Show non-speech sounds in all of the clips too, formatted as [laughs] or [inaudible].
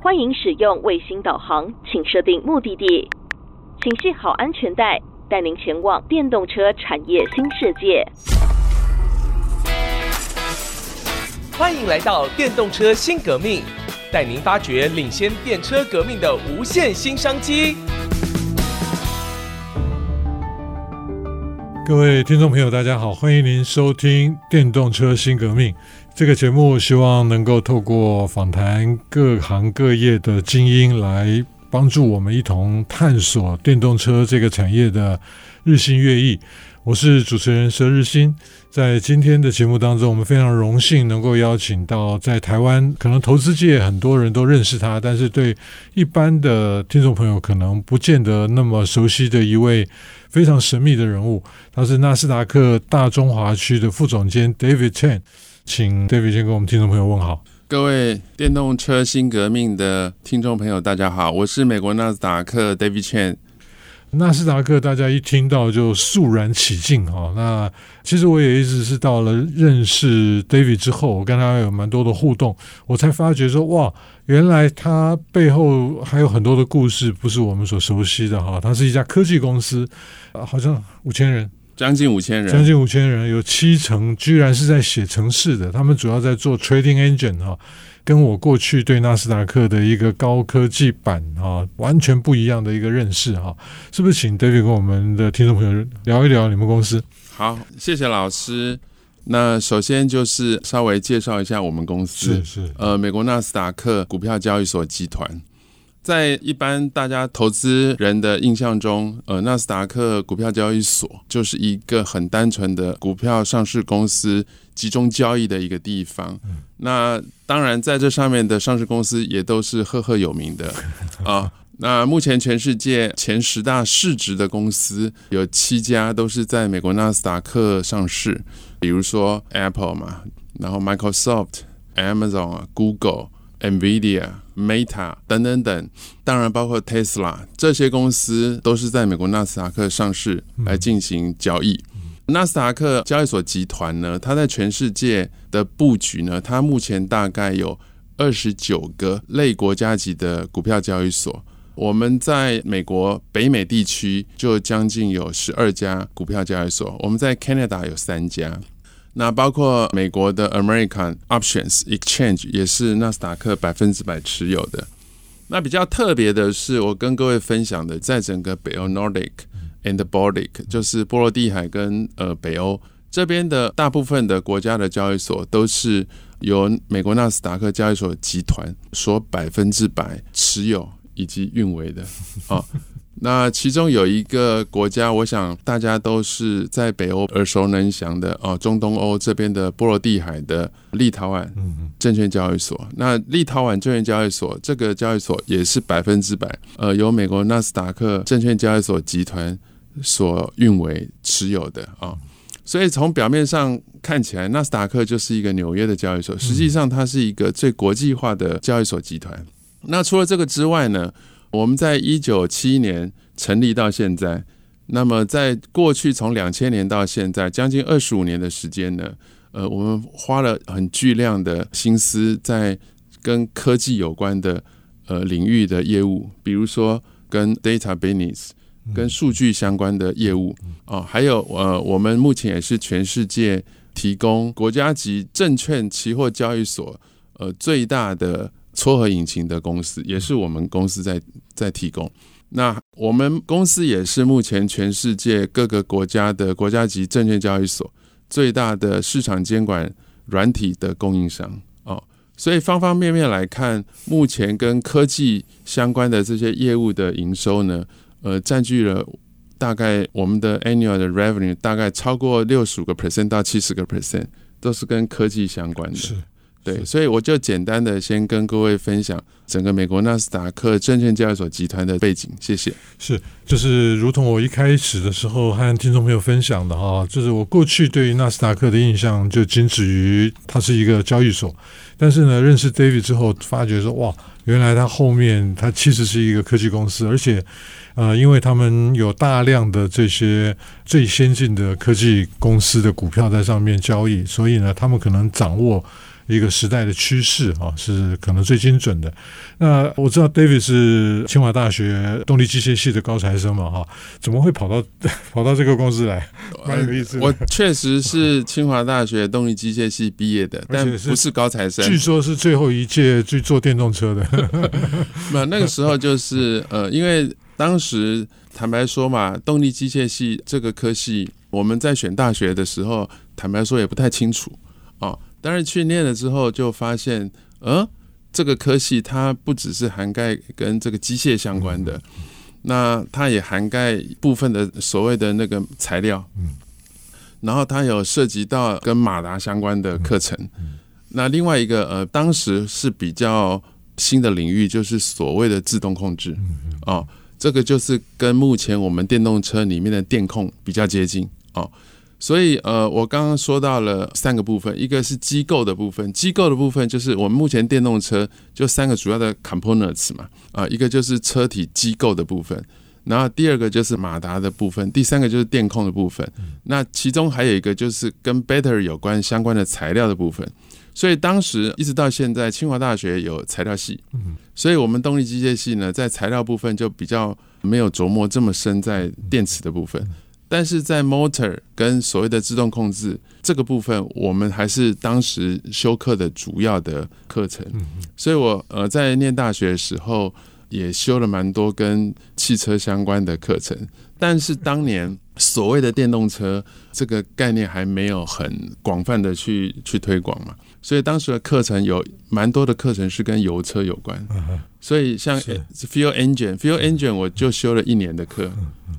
欢迎使用卫星导航，请设定目的地，请系好安全带，带您前往电动车产业新世界。欢迎来到电动车新革命，带您发掘领先电车革命的无限新商机。各位听众朋友，大家好，欢迎您收听《电动车新革命》这个节目，希望能够透过访谈各行各业的精英，来帮助我们一同探索电动车这个产业的日新月异。我是主持人佘日新，在今天的节目当中，我们非常荣幸能够邀请到在台湾可能投资界很多人都认识他，但是对一般的听众朋友可能不见得那么熟悉的一位非常神秘的人物，他是纳斯达克大中华区的副总监 David Chen，请 David 先跟我们听众朋友问好。各位电动车新革命的听众朋友，大家好，我是美国纳斯达克 David Chen。纳斯达克，大家一听到就肃然起敬哈。那其实我也一直是到了认识 David 之后，我跟他有蛮多的互动，我才发觉说哇，原来他背后还有很多的故事，不是我们所熟悉的哈。他是一家科技公司，啊好像五千人，将近五千人，将近五千人，有七成居然是在写程式的。他们主要在做 Trading Engine 哈。跟我过去对纳斯达克的一个高科技版啊，完全不一样的一个认识哈，是不是？请 David 跟我们的听众朋友聊一聊你们公司。好，谢谢老师。那首先就是稍微介绍一下我们公司，是是，呃，美国纳斯达克股票交易所集团。在一般大家投资人的印象中，呃，纳斯达克股票交易所就是一个很单纯的股票上市公司集中交易的一个地方。那当然，在这上面的上市公司也都是赫赫有名的 [laughs] 啊。那目前全世界前十大市值的公司有七家都是在美国纳斯达克上市，比如说 Apple 嘛，然后 Microsoft、Amazon、Google、NVIDIA。Meta 等等等，当然包括 Tesla 这些公司都是在美国纳斯达克上市来进行交易。纳斯达克交易所集团呢，它在全世界的布局呢，它目前大概有二十九个类国家级的股票交易所。我们在美国北美地区就将近有十二家股票交易所，我们在 Canada 有三家。那包括美国的 American Options Exchange 也是纳斯达克百分之百持有的。那比较特别的是，我跟各位分享的，在整个北欧 Nordic and Baltic，就是波罗的海跟呃北欧这边的大部分的国家的交易所，都是由美国纳斯达克交易所集团所百分之百持有以及运维的啊。那其中有一个国家，我想大家都是在北欧耳熟能详的哦，中东欧这边的波罗的海的立陶宛证券交易所。那立陶宛证券交易所这个交易所也是百分之百呃由美国纳斯达克证券交易所集团所运维持有的啊。所以从表面上看起来，纳斯达克就是一个纽约的交易所，实际上它是一个最国际化的交易所集团。那除了这个之外呢？我们在一九七一年成立到现在，那么在过去从两千年到现在将近二十五年的时间呢，呃，我们花了很巨量的心思在跟科技有关的呃领域的业务，比如说跟 data business 跟数据相关的业务啊，还有呃，我们目前也是全世界提供国家级证券期货交易所呃最大的。撮合引擎的公司也是我们公司在在提供。那我们公司也是目前全世界各个国家的国家级证券交易所最大的市场监管软体的供应商哦。所以方方面面来看，目前跟科技相关的这些业务的营收呢，呃，占据了大概我们的 annual 的 revenue 大概超过六十五个 percent 到七十个 percent，都是跟科技相关的。对，所以我就简单的先跟各位分享整个美国纳斯达克证券交易所集团的背景，谢谢。是，就是如同我一开始的时候和听众朋友分享的哈，就是我过去对于纳斯达克的印象就仅止于它是一个交易所，但是呢，认识 David 之后，发觉说哇，原来它后面它其实是一个科技公司，而且呃，因为他们有大量的这些最先进的科技公司的股票在上面交易，所以呢，他们可能掌握。一个时代的趋势啊，是可能最精准的。那我知道 David 是清华大学动力机械系的高材生嘛，哈，怎么会跑到 [laughs] 跑到这个公司来？蛮有意思的。我确实是清华大学动力机械系毕业的，[laughs] 但不是高材生。据说是最后一届去做电动车的。[laughs] 那那个时候就是呃，因为当时坦白说嘛，动力机械系这个科系，我们在选大学的时候，坦白说也不太清楚啊。当然去念了之后，就发现，呃。这个科系它不只是涵盖跟这个机械相关的，那它也涵盖部分的所谓的那个材料，然后它有涉及到跟马达相关的课程。那另外一个呃，当时是比较新的领域，就是所谓的自动控制哦，这个就是跟目前我们电动车里面的电控比较接近哦。所以，呃，我刚刚说到了三个部分，一个是机构的部分，机构的部分就是我们目前电动车就三个主要的 components 嘛，啊，一个就是车体机构的部分，然后第二个就是马达的部分，第三个就是电控的部分。那其中还有一个就是跟 battery 有关相关的材料的部分。所以当时一直到现在，清华大学有材料系，所以我们动力机械系呢，在材料部分就比较没有琢磨这么深在电池的部分。但是在 motor 跟所谓的自动控制这个部分，我们还是当时修课的主要的课程。所以我呃在念大学的时候也修了蛮多跟汽车相关的课程。但是当年所谓的电动车这个概念还没有很广泛的去去推广嘛，所以当时的课程有蛮多的课程是跟油车有关。所以像 fuel engine，fuel engine 我就修了一年的课。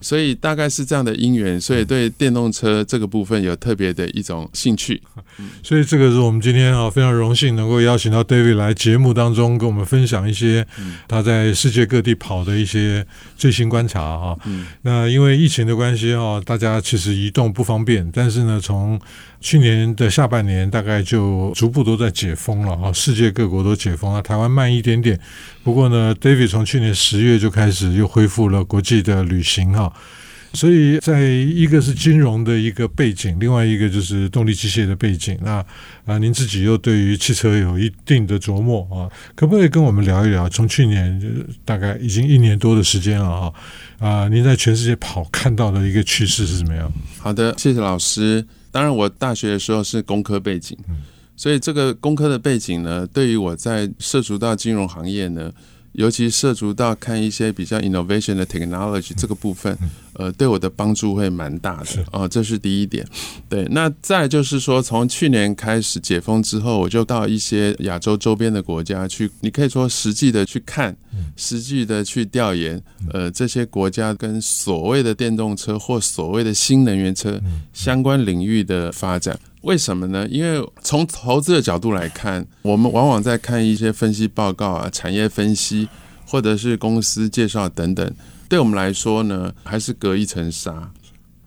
所以大概是这样的因缘，所以对电动车这个部分有特别的一种兴趣。[laughs] 所以这个是我们今天啊非常荣幸能够邀请到 David 来节目当中跟我们分享一些他在世界各地跑的一些最新观察啊。那因为疫情的关系啊，大家其实移动不方便，但是呢，从去年的下半年大概就逐步都在解封了啊，世界各国都解封了，台湾慢一点点。不过呢，David 从去年十月就开始又恢复了国际的旅行哈。所以在一个是金融的一个背景，另外一个就是动力机械的背景。那啊，您自己又对于汽车有一定的琢磨啊，可不可以跟我们聊一聊？从去年大概已经一年多的时间了啊，啊，您在全世界跑看到的一个趋势是怎么样？好的，谢谢老师。当然，我大学的时候是工科背景，所以这个工科的背景呢，对于我在涉足到金融行业呢。尤其涉足到看一些比较 innovation 的 technology 这个部分，呃，对我的帮助会蛮大的哦，这是第一点。对，那再就是说，从去年开始解封之后，我就到一些亚洲周边的国家去，你可以说实际的去看，实际的去调研，呃，这些国家跟所谓的电动车或所谓的新能源车相关领域的发展。为什么呢？因为从投资的角度来看，我们往往在看一些分析报告啊、产业分析，或者是公司介绍等等。对我们来说呢，还是隔一层纱，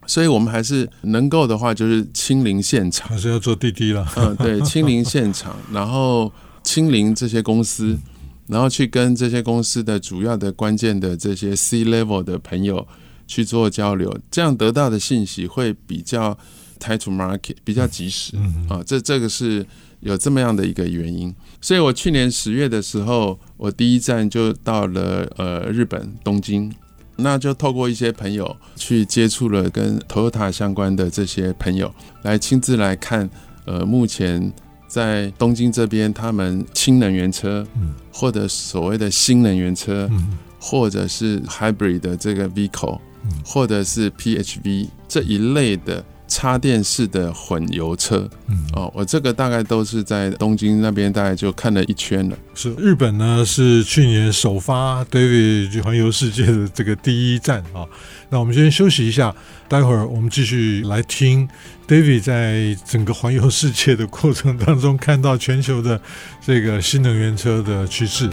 所以我们还是能够的话，就是亲临现场，还是要做滴滴了。嗯，对，[laughs] 亲临现场，然后亲临这些公司，然后去跟这些公司的主要的关键的这些 C level 的朋友去做交流，这样得到的信息会比较。Time to market 比较及时啊，这这个是有这么样的一个原因，所以我去年十月的时候，我第一站就到了呃日本东京，那就透过一些朋友去接触了跟 Toyota 相关的这些朋友，来亲自来看呃目前在东京这边他们氢能源车，或者所谓的新能源车，或者是 hybrid 的这个 vehicle，或者是 PHV 这一类的。插电式的混油车，嗯，哦，我这个大概都是在东京那边，大概就看了一圈了。是日本呢，是去年首发 David 去环游世界的这个第一站啊。那我们先休息一下，待会儿我们继续来听 David 在整个环游世界的过程当中，看到全球的这个新能源车的趋势。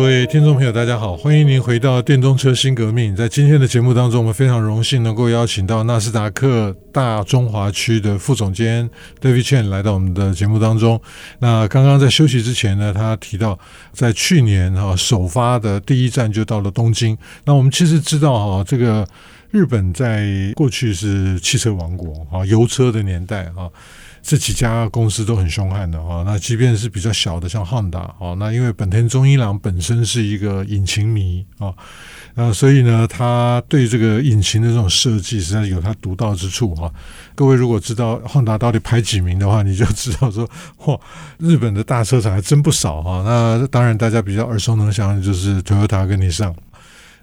各位听众朋友，大家好，欢迎您回到电动车新革命。在今天的节目当中，我们非常荣幸能够邀请到纳斯达克大中华区的副总监 David Chen 来到我们的节目当中。那刚刚在休息之前呢，他提到在去年哈首发的第一站就到了东京。那我们其实知道哈，这个日本在过去是汽车王国啊，油车的年代啊。这几家公司都很凶悍的哈，那即便是比较小的，像汉达啊，那因为本田中一郎本身是一个引擎迷啊，那所以呢，他对这个引擎的这种设计实在是有他独到之处哈。各位如果知道汉达到底排几名的话，你就知道说，[laughs] 嚯，日本的大车厂还真不少哈。那当然，大家比较耳熟能详的就是 Toyota 跟尼上。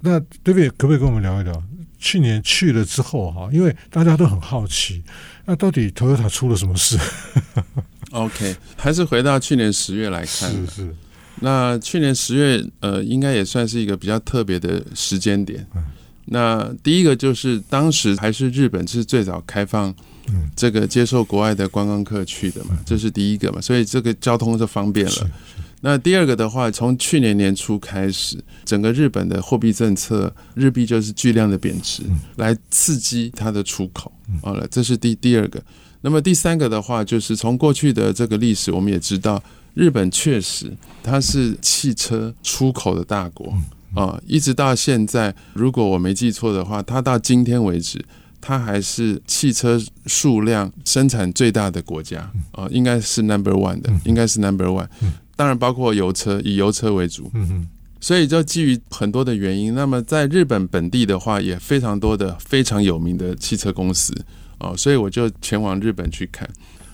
那 David 可不可以跟我们聊一聊？去年去了之后哈，因为大家都很好奇。那到底 Toyota 出了什么事？OK，还是回到去年十月来看。是是。那去年十月，呃，应该也算是一个比较特别的时间点。那第一个就是当时还是日本是最早开放这个接受国外的观光客去的嘛，这是第一个嘛，所以这个交通就方便了。那第二个的话，从去年年初开始，整个日本的货币政策，日币就是巨量的贬值，来刺激它的出口。好了，这是第第二个。那么第三个的话，就是从过去的这个历史，我们也知道，日本确实它是汽车出口的大国啊，一直到现在，如果我没记错的话，它到今天为止，它还是汽车数量生产最大的国家啊，应该是 number one 的，应该是 number one。当然包括油车，以油车为主，嗯哼，所以就基于很多的原因，那么在日本本地的话，也非常多的非常有名的汽车公司哦，所以我就前往日本去看。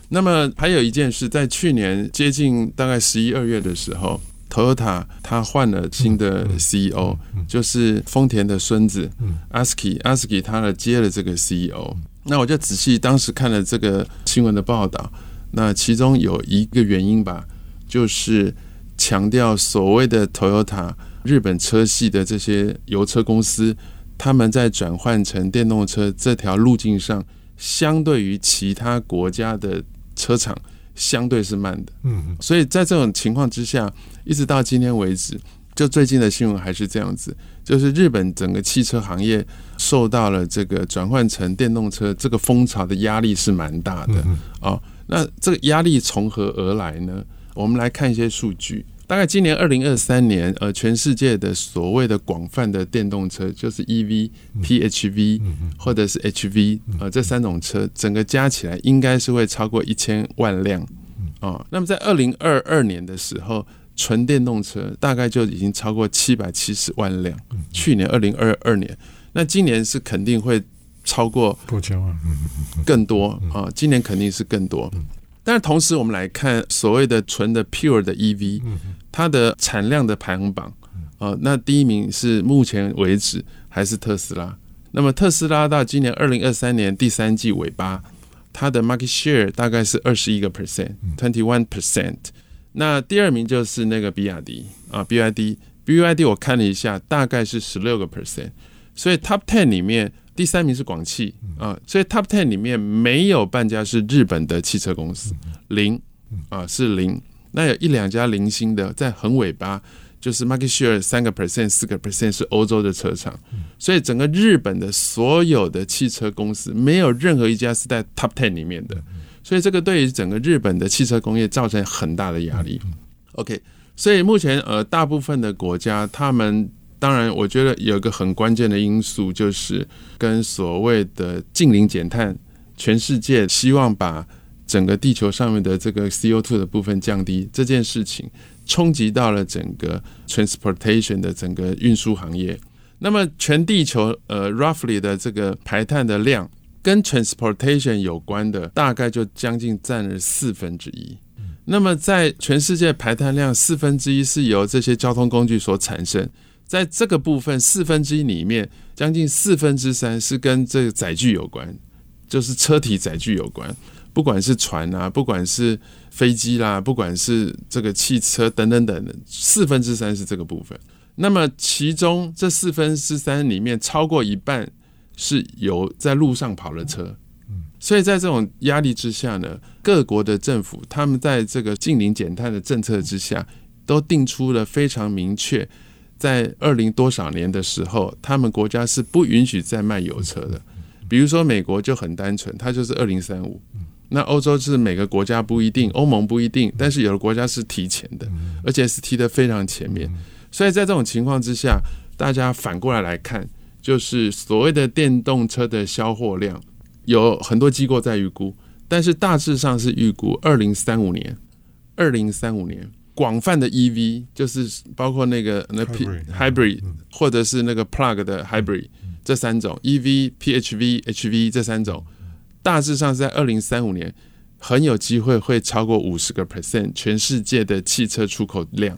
那么还有一件事，在去年接近大概十一二月的时候，Toyota 他换了新的 CEO，就是丰田的孙子 Asuki，Asuki 他呢接了这个 CEO，那我就仔细当时看了这个新闻的报道，那其中有一个原因吧。就是强调所谓的 Toyota 日本车系的这些油车公司，他们在转换成电动车这条路径上，相对于其他国家的车厂，相对是慢的。嗯，所以在这种情况之下，一直到今天为止，就最近的新闻还是这样子，就是日本整个汽车行业受到了这个转换成电动车这个风潮的压力是蛮大的。哦，那这个压力从何而来呢？我们来看一些数据，大概今年二零二三年，呃，全世界的所谓的广泛的电动车，就是 EV、PHV 或者是 HV，呃，这三种车，整个加起来应该是会超过一千万辆啊、呃。那么在二零二二年的时候，纯电动车大概就已经超过七百七十万辆。去年二零二二年，那今年是肯定会超过多千万，更多啊、呃，今年肯定是更多。但是同时，我们来看所谓的纯的 pure 的 EV，它的产量的排行榜啊，那第一名是目前为止还是特斯拉。那么特斯拉到今年二零二三年第三季尾巴，它的 market share 大概是二十一个 percent，twenty one percent。那第二名就是那个比亚迪啊，BYD，BYD 我看了一下，大概是十六个 percent。所以 top ten 里面。第三名是广汽啊，所以 Top Ten 里面没有半家是日本的汽车公司，零啊是零。那有一两家零星的在很尾巴，就是 Market Share 三个 percent、四个 percent 是欧洲的车厂。所以整个日本的所有的汽车公司没有任何一家是在 Top Ten 里面的，所以这个对于整个日本的汽车工业造成很大的压力。OK，所以目前呃大部分的国家他们。当然，我觉得有一个很关键的因素，就是跟所谓的近零减碳，全世界希望把整个地球上面的这个 CO2 的部分降低这件事情，冲击到了整个 transportation 的整个运输行业。那么，全地球呃 roughly 的这个排碳的量，跟 transportation 有关的，大概就将近占了四分之一。那么，在全世界排碳量四分之一是由这些交通工具所产生。在这个部分，四分之一里面，将近四分之三是跟这个载具有关，就是车体载具有关，不管是船啊，不管是飞机啦，不管是这个汽车等等等等，四分之三是这个部分。那么其中这四分之三里面，超过一半是有在路上跑的车。所以在这种压力之下呢，各国的政府他们在这个近零减碳的政策之下。都定出了非常明确，在二零多少年的时候，他们国家是不允许再卖油车的。比如说美国就很单纯，它就是二零三五。那欧洲是每个国家不一定，欧盟不一定，但是有的国家是提前的，而且是提得非常前面。所以在这种情况之下，大家反过来来看，就是所谓的电动车的销货量，有很多机构在预估，但是大致上是预估二零三五年，二零三五年广泛的 EV，就是包括那个那 P hybrid 或者是那个 plug 的 hybrid 这三种 EV、PHV、HV 这三种。大致上是在二零三五年，很有机会会超过五十个 percent 全世界的汽车出口量。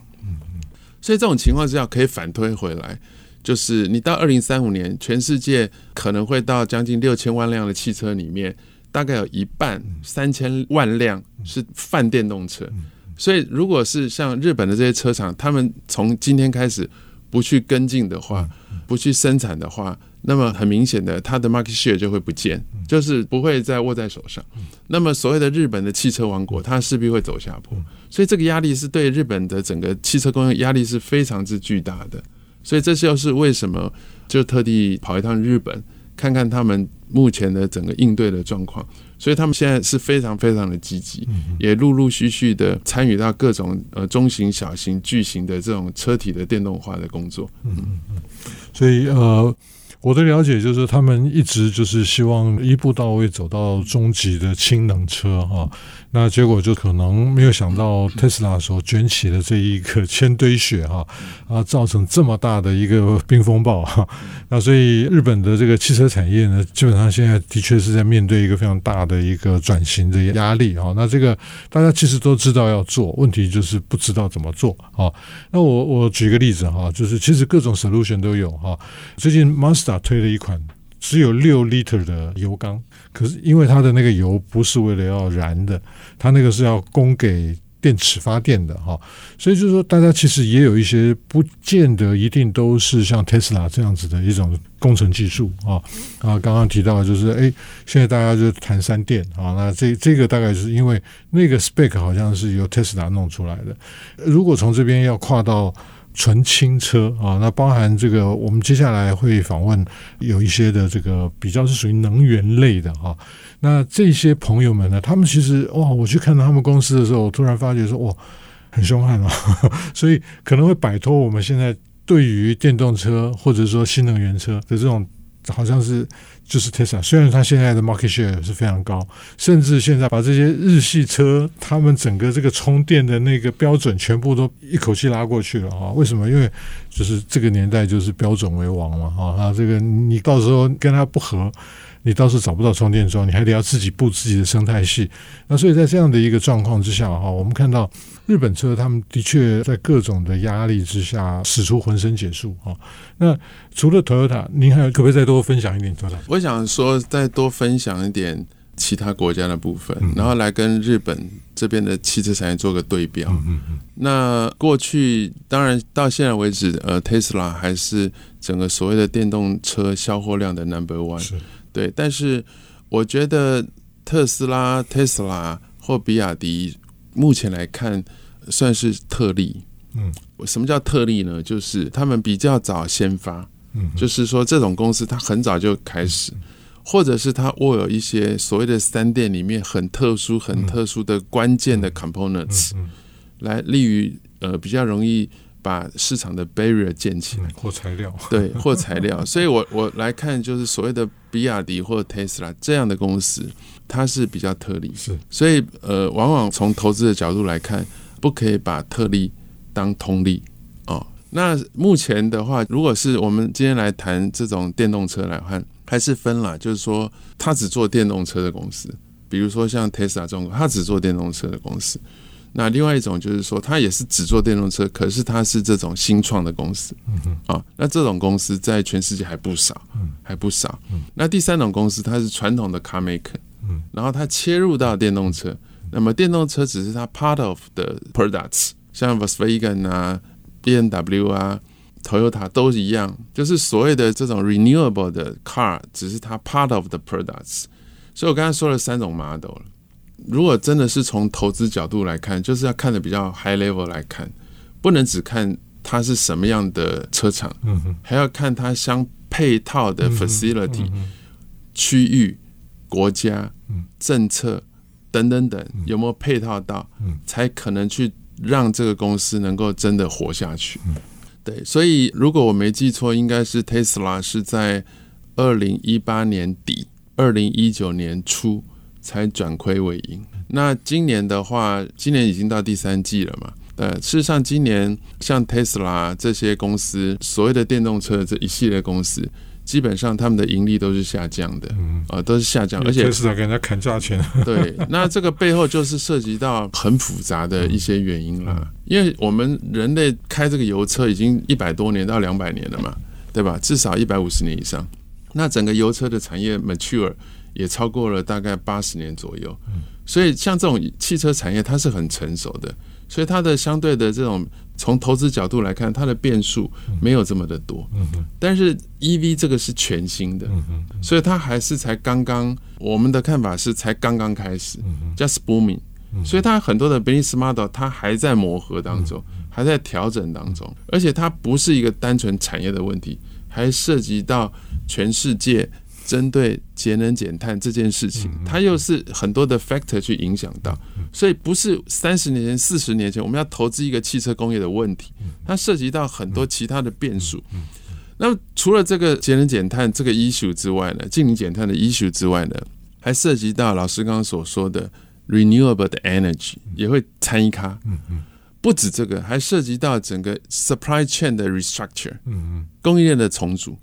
所以这种情况之下可以反推回来，就是你到二零三五年，全世界可能会到将近六千万辆的汽车里面，大概有一半三千万辆是泛电动车。所以如果是像日本的这些车厂，他们从今天开始不去跟进的话，不去生产的话。那么很明显的，它的 market share 就会不见，就是不会再握在手上。那么所谓的日本的汽车王国，它势必会走下坡。所以这个压力是对日本的整个汽车工业压力是非常之巨大的。所以这就是为什么就特地跑一趟日本，看看他们目前的整个应对的状况。所以他们现在是非常非常的积极，也陆陆续续的参与到各种呃中型、小型、巨型的这种车体的电动化的工作。嗯嗯，所以呃。我的了解就是，他们一直就是希望一步到位走到终极的氢能车哈，那结果就可能没有想到特斯拉所卷起的这一个千堆雪哈啊，造成这么大的一个冰风暴哈，那所以日本的这个汽车产业呢，基本上现在的确是在面对一个非常大的一个转型的压力哈。那这个大家其实都知道要做，问题就是不知道怎么做啊。那我我举个例子哈，就是其实各种 solution 都有哈，最近 Mazda 推了一款只有六 liter 的油缸，可是因为它的那个油不是为了要燃的，它那个是要供给电池发电的哈，所以就是说，大家其实也有一些不见得一定都是像 Tesla 这样子的一种工程技术啊啊，刚刚提到就是哎，现在大家就谈三电啊，那这这个大概是因为那个 spec 好像是由 Tesla 弄出来的，如果从这边要跨到。纯轻车啊，那包含这个，我们接下来会访问有一些的这个比较是属于能源类的哈。那这些朋友们呢，他们其实哇，我去看到他们公司的时候，突然发觉说哇，很凶悍啊，[laughs] 所以可能会摆脱我们现在对于电动车或者说新能源车的这种。好像是就是 Tesla，虽然它现在的 market share 是非常高，甚至现在把这些日系车，他们整个这个充电的那个标准全部都一口气拉过去了啊！为什么？因为就是这个年代就是标准为王嘛啊！这个你到时候跟它不合。你倒是找不到充电桩，你还得要自己布自己的生态系。那所以在这样的一个状况之下，哈，我们看到日本车他们的确在各种的压力之下使出浑身解数，哈。那除了 Toyota，您还可不可以再多分享一点？Toyota？？我想说再多分享一点其他国家的部分，然后来跟日本这边的汽车产业做个对标。那过去当然到现在为止，呃，Tesla 还是整个所谓的电动车销货量的 Number One。对，但是我觉得特斯拉、特斯拉或比亚迪目前来看算是特例。嗯，什么叫特例呢？就是他们比较早先发，嗯，就是说这种公司它很早就开始，或者是它握有一些所谓的三电里面很特殊、很特殊的关键的 components，来利于呃比较容易。把市场的 barrier 建起来，或材料，[laughs] 对，或材料。[laughs] 所以我我来看，就是所谓的比亚迪或 Tesla 这样的公司，它是比较特例。是，所以呃，往往从投资的角度来看，不可以把特例当通例哦。那目前的话，如果是我们今天来谈这种电动车来看，还是分了，就是说，它只做电动车的公司，比如说像 Tesla 这种，它只做电动车的公司。那另外一种就是说，它也是只做电动车，可是它是这种新创的公司，啊，那这种公司在全世界还不少，还不少。那第三种公司，它是传统的 car maker，然后它切入到电动车，那么电动车只是它 part of 的 products，像 Volkswagen 啊、B N W 啊、Toyota 都一样，就是所谓的这种 renewable 的 car，只是它 part of the products。所以我刚才说了三种 model 了。如果真的是从投资角度来看，就是要看的比较 high level 来看，不能只看它是什么样的车厂，嗯，还要看它相配套的 facility、嗯区域、国家嗯、政策等等等有没有配套到，嗯。才可能去让这个公司能够真的活下去。嗯。对，所以如果我没记错，应该是 Tesla 是在二零一八年底、二零一九年初才转亏为盈。那今年的话，今年已经到第三季了嘛？呃，事实上，今年像 Tesla 这些公司，所谓的电动车这一系列公司，基本上他们的盈利都是下降的，嗯，啊、呃，都是下降，而且 Tesla 给人家砍价钱，[laughs] 对，那这个背后就是涉及到很复杂的一些原因啦。因为我们人类开这个油车已经一百多年到两百年了嘛，对吧？至少一百五十年以上。那整个油车的产业 mature 也超过了大概八十年左右，所以像这种汽车产业它是很成熟的。所以它的相对的这种从投资角度来看，它的变数没有这么的多。但是 EV 这个是全新的，所以它还是才刚刚。我们的看法是才刚刚开始，just booming。所以它很多的 business model 它还在磨合当中，还在调整当中，而且它不是一个单纯产业的问题，还涉及到全世界。针对节能减碳这件事情，它又是很多的 factor 去影响到，所以不是三十年前、四十年前我们要投资一个汽车工业的问题，它涉及到很多其他的变数。那么除了这个节能减碳这个 issue 之外呢，净零减碳的 issue 之外呢，还涉及到老师刚刚所说的 renewable 的 energy 也会参一咖。不止这个，还涉及到整个 supply chain 的 restructure，供应链的重组。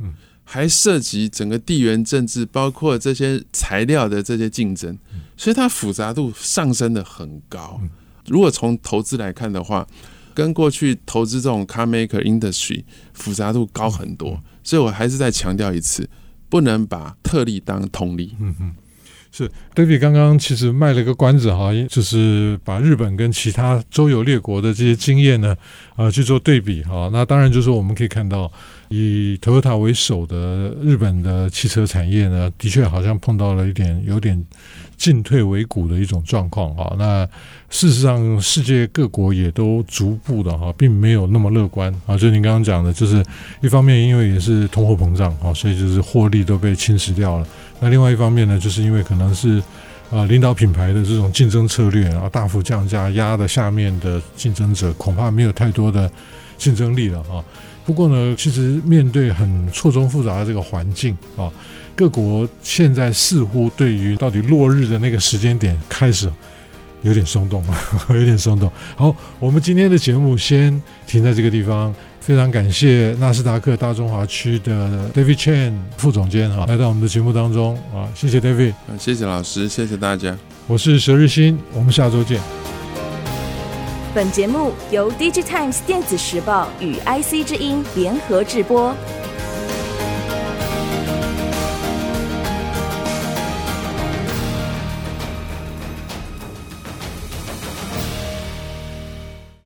还涉及整个地缘政治，包括这些材料的这些竞争，所以它复杂度上升的很高。如果从投资来看的话，跟过去投资这种 car maker industry 复杂度高很多。所以我还是再强调一次，不能把特例当通例。嗯嗯，是 David 刚刚其实卖了一个关子哈，就是把日本跟其他周游列国的这些经验呢，啊去做对比哈。那当然就是我们可以看到。以丰田为首的日本的汽车产业呢，的确好像碰到了一点有点进退维谷的一种状况啊。那事实上，世界各国也都逐步的哈，并没有那么乐观啊。就您刚刚讲的，就是一方面因为也是通货膨胀啊，所以就是获利都被侵蚀掉了。那另外一方面呢，就是因为可能是啊领导品牌的这种竞争策略啊，大幅降价，压的下面的竞争者恐怕没有太多的竞争力了啊。不过呢，其实面对很错综复杂的这个环境啊，各国现在似乎对于到底落日的那个时间点开始有点松动了，[laughs] 有点松动。好，我们今天的节目先停在这个地方。非常感谢纳斯达克大中华区的 David Chen 副总监哈，来到我们的节目当中啊，谢谢 David，谢谢老师，谢谢大家。我是佘日新，我们下周见。本节目由 DigiTimes 电子时报与 IC 之音联合制播。